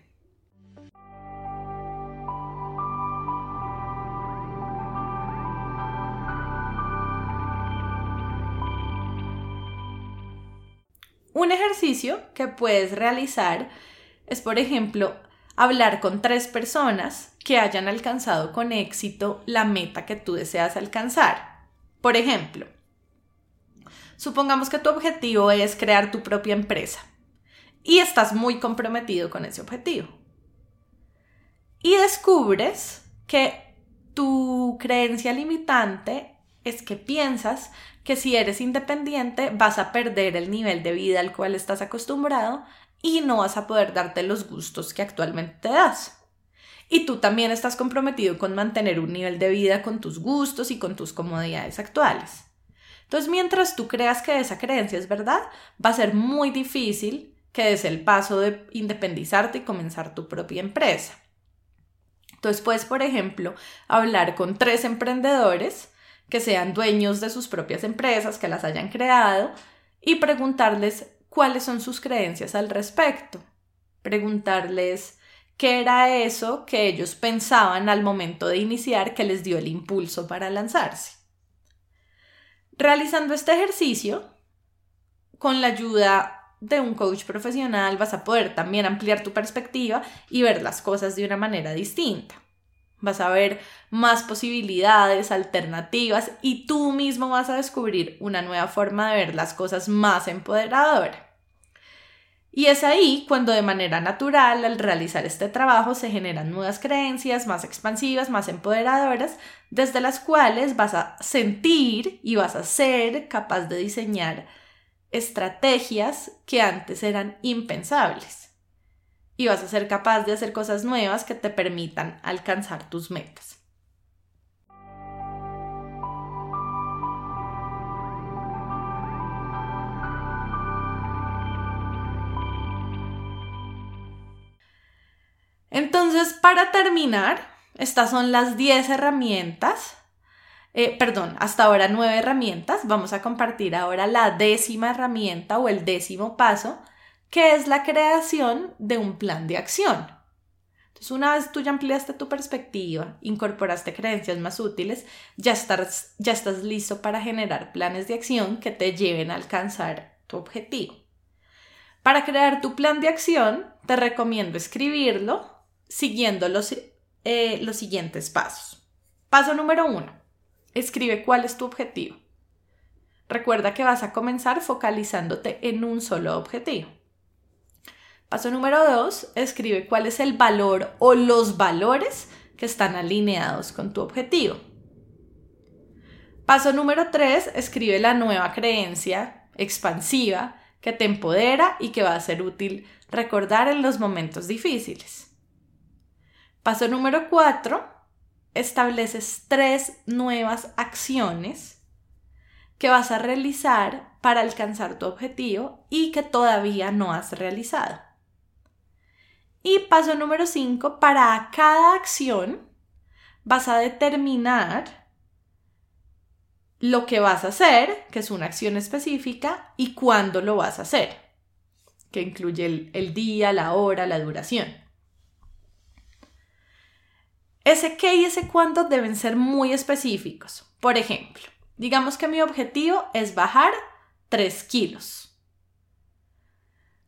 [SPEAKER 1] Un ejercicio que puedes realizar es, por ejemplo, hablar con tres personas que hayan alcanzado con éxito la meta que tú deseas alcanzar. Por ejemplo, supongamos que tu objetivo es crear tu propia empresa y estás muy comprometido con ese objetivo. Y descubres que tu creencia limitante es que piensas que si eres independiente vas a perder el nivel de vida al cual estás acostumbrado y no vas a poder darte los gustos que actualmente te das. Y tú también estás comprometido con mantener un nivel de vida con tus gustos y con tus comodidades actuales. Entonces, mientras tú creas que esa creencia es verdad, va a ser muy difícil que des el paso de independizarte y comenzar tu propia empresa. Entonces, puedes, por ejemplo, hablar con tres emprendedores que sean dueños de sus propias empresas, que las hayan creado, y preguntarles cuáles son sus creencias al respecto. Preguntarles qué era eso que ellos pensaban al momento de iniciar que les dio el impulso para lanzarse. Realizando este ejercicio, con la ayuda de un coach profesional vas a poder también ampliar tu perspectiva y ver las cosas de una manera distinta. Vas a ver más posibilidades, alternativas y tú mismo vas a descubrir una nueva forma de ver las cosas más empoderadora. Y es ahí cuando de manera natural al realizar este trabajo se generan nuevas creencias más expansivas, más empoderadoras, desde las cuales vas a sentir y vas a ser capaz de diseñar estrategias que antes eran impensables y vas a ser capaz de hacer cosas nuevas que te permitan alcanzar tus metas. Entonces, para terminar, estas son las 10 herramientas, eh, perdón, hasta ahora 9 herramientas. Vamos a compartir ahora la décima herramienta o el décimo paso que es la creación de un plan de acción. Entonces, una vez tú ya ampliaste tu perspectiva, incorporaste creencias más útiles, ya estás, ya estás listo para generar planes de acción que te lleven a alcanzar tu objetivo. Para crear tu plan de acción, te recomiendo escribirlo siguiendo los, eh, los siguientes pasos. Paso número uno, escribe cuál es tu objetivo. Recuerda que vas a comenzar focalizándote en un solo objetivo. Paso número dos, escribe cuál es el valor o los valores que están alineados con tu objetivo. Paso número tres, escribe la nueva creencia expansiva que te empodera y que va a ser útil recordar en los momentos difíciles. Paso número cuatro, estableces tres nuevas acciones que vas a realizar para alcanzar tu objetivo y que todavía no has realizado. Y paso número 5, para cada acción vas a determinar lo que vas a hacer, que es una acción específica, y cuándo lo vas a hacer, que incluye el, el día, la hora, la duración. Ese qué y ese cuándo deben ser muy específicos. Por ejemplo, digamos que mi objetivo es bajar 3 kilos.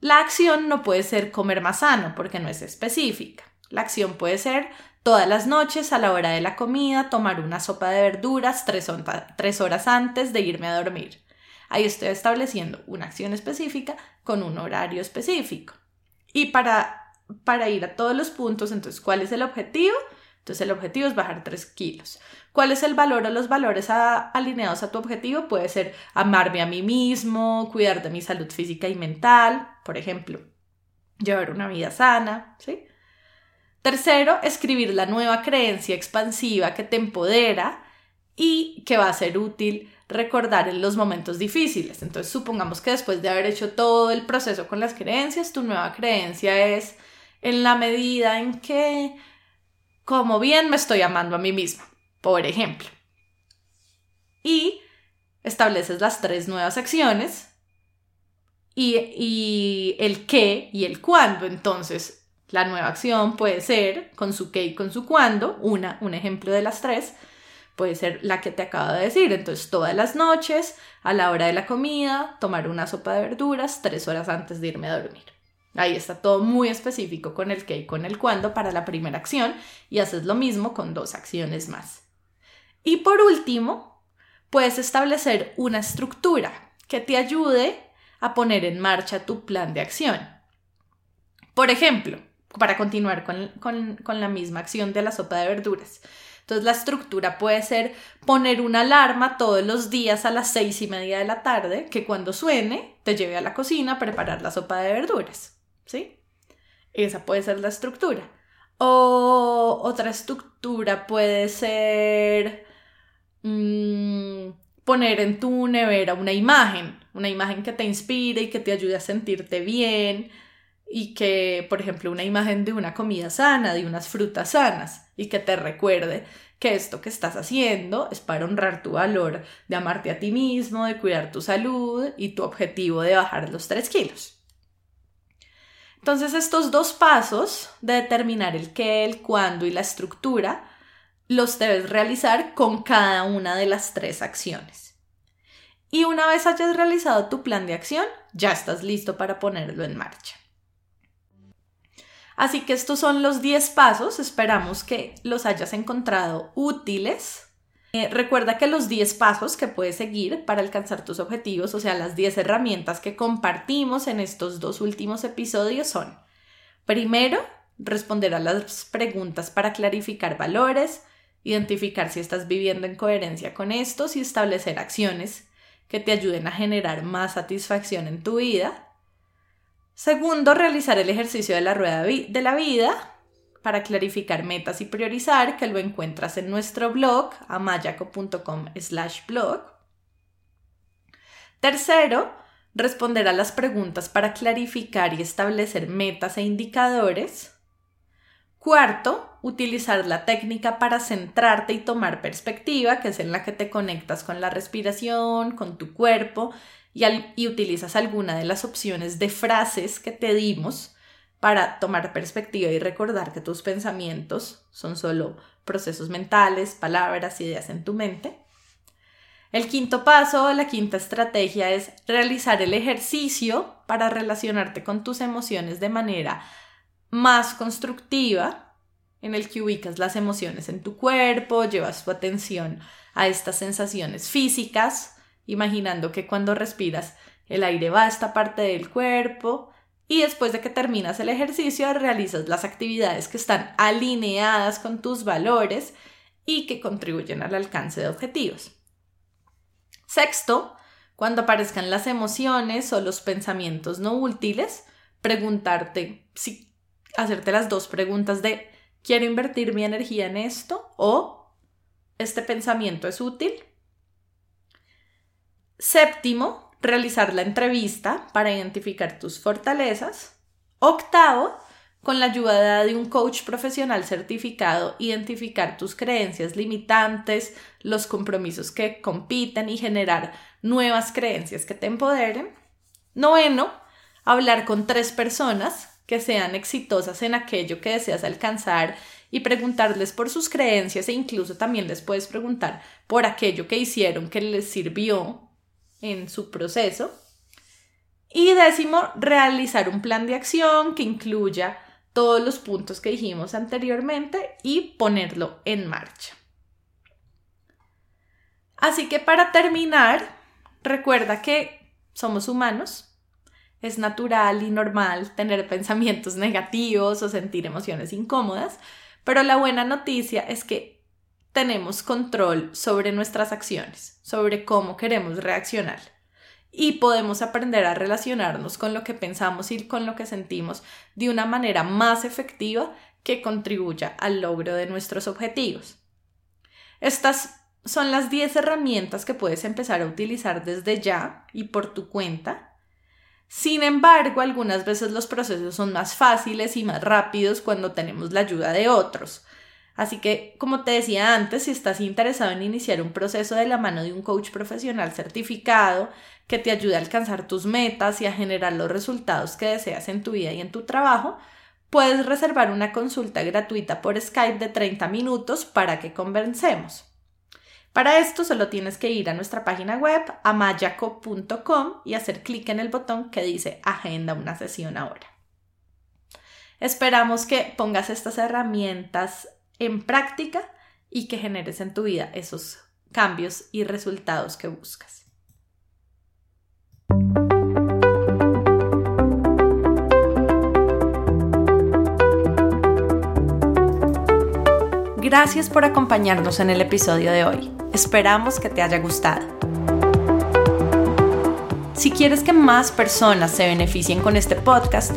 [SPEAKER 1] La acción no puede ser comer más sano porque no es específica. La acción puede ser todas las noches a la hora de la comida tomar una sopa de verduras tres, horas antes de irme a dormir. Ahí estoy estableciendo una acción específica con un horario específico. Y para, para ir a todos los puntos, entonces, ¿cuál es el objetivo? Entonces el objetivo es bajar 3 kilos. ¿Cuál es el valor o los valores alineados a tu objetivo? Puede ser amarme a mí mismo, cuidar de mi salud física y mental, por ejemplo, llevar una vida sana, ¿sí? Tercero, escribir la nueva creencia expansiva que te empodera y que va a ser útil recordar en los momentos difíciles. Entonces, supongamos que después de haber hecho todo el proceso con las creencias, tu nueva creencia es en la medida en que como bien me estoy amando a mí misma, por ejemplo. Y estableces las tres nuevas acciones y, y el qué y el cuándo. Entonces, la nueva acción puede ser con su qué y con su cuándo, una, un ejemplo de las tres, puede ser la que te acabo de decir. Entonces, todas las noches, a la hora de la comida, tomar una sopa de verduras tres horas antes de irme a dormir. Ahí está todo muy específico con el qué y con el cuándo para la primera acción y haces lo mismo con dos acciones más. Y por último, puedes establecer una estructura que te ayude a poner en marcha tu plan de acción. Por ejemplo, para continuar con, con la misma acción de la sopa de verduras. Entonces la estructura puede ser poner una alarma todos los días a las seis y media de la tarde que cuando suene te lleve a la cocina a preparar la sopa de verduras. ¿Sí? Esa puede ser la estructura. O otra estructura puede ser mm, poner en tu nevera una imagen, una imagen que te inspire y que te ayude a sentirte bien y que, por ejemplo, una imagen de una comida sana, de unas frutas sanas y que te recuerde que esto que estás haciendo es para honrar tu valor de amarte a ti mismo, de cuidar tu salud y tu objetivo de bajar los 3 kilos. Entonces estos dos pasos de determinar el qué, el cuándo y la estructura los debes realizar con cada una de las tres acciones. Y una vez hayas realizado tu plan de acción, ya estás listo para ponerlo en marcha. Así que estos son los 10 pasos, esperamos que los hayas encontrado útiles. Eh, recuerda que los 10 pasos que puedes seguir para alcanzar tus objetivos, o sea, las 10 herramientas que compartimos en estos dos últimos episodios son, primero, responder a las preguntas para clarificar valores, identificar si estás viviendo en coherencia con estos y establecer acciones que te ayuden a generar más satisfacción en tu vida. Segundo, realizar el ejercicio de la rueda de la vida para clarificar metas y priorizar, que lo encuentras en nuestro blog, amayaco.com slash blog. Tercero, responder a las preguntas para clarificar y establecer metas e indicadores. Cuarto, utilizar la técnica para centrarte y tomar perspectiva, que es en la que te conectas con la respiración, con tu cuerpo y, utilizas alguna de las opciones de frases que te dimos para tomar perspectiva y recordar que tus pensamientos son solo procesos mentales, palabras, ideas en tu mente. El quinto paso, la quinta estrategia es realizar el ejercicio para relacionarte con tus emociones de manera más constructiva, en el que ubicas las emociones en tu cuerpo, llevas tu atención a estas sensaciones físicas, imaginando que cuando respiras el aire va a esta parte del cuerpo y después de que terminas el ejercicio realizas las actividades que están alineadas con tus valores y que contribuyen al alcance de objetivos. Sexto, cuando aparezcan las emociones o los pensamientos no útiles, preguntarte si hacerte las dos preguntas de ¿quiero invertir mi energía en esto? o ¿este pensamiento es útil? Séptimo, realizar la entrevista para identificar tus fortalezas. Octavo, con la ayuda de un coach profesional certificado, identificar tus creencias limitantes, los compromisos que compiten y generar nuevas creencias que te empoderen. Noveno, hablar con tres personas que sean exitosas en aquello que deseas alcanzar y preguntarles por sus creencias e incluso también les puedes preguntar por aquello que hicieron que les sirvió en su proceso. Y décimo, realizar un plan de acción que incluya todos los puntos que dijimos anteriormente y ponerlo en marcha. Así que para terminar, recuerda que somos humanos. Es natural y normal tener pensamientos negativos o sentir emociones incómodas, pero la buena noticia es que tenemos control sobre nuestras acciones, sobre cómo queremos reaccionar. Y podemos aprender a relacionarnos con lo que pensamos y con lo que sentimos de una manera más efectiva que contribuya al logro de nuestros objetivos. Estas son las 10 herramientas que puedes empezar a utilizar desde ya y por tu cuenta. Sin embargo, algunas veces los procesos son más fáciles y más rápidos cuando tenemos la ayuda de otros. Así que, como te decía antes, si estás interesado en iniciar un proceso de la mano de un coach profesional certificado que te ayude a alcanzar tus metas y a generar los resultados que deseas en tu vida y en tu trabajo, puedes reservar una consulta gratuita por Skype de 30 minutos para que convencemos. Para esto solo tienes que ir a nuestra página web amayaco.com y hacer clic en el botón que dice Agenda una sesión ahora. Esperamos que pongas estas herramientas en práctica y que generes en tu vida esos cambios y resultados que buscas. Gracias por acompañarnos en el episodio de hoy. Esperamos que te haya gustado. Si quieres que más personas se beneficien con este podcast,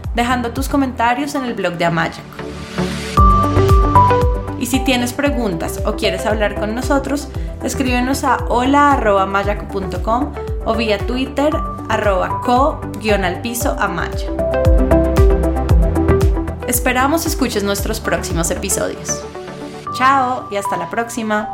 [SPEAKER 1] dejando tus comentarios en el blog de Amayaco. Y si tienes preguntas o quieres hablar con nosotros, escríbenos a hola.mayaco.com o vía Twitter arroba co-alpiso amaya. Esperamos escuches nuestros próximos episodios. Chao y hasta la próxima.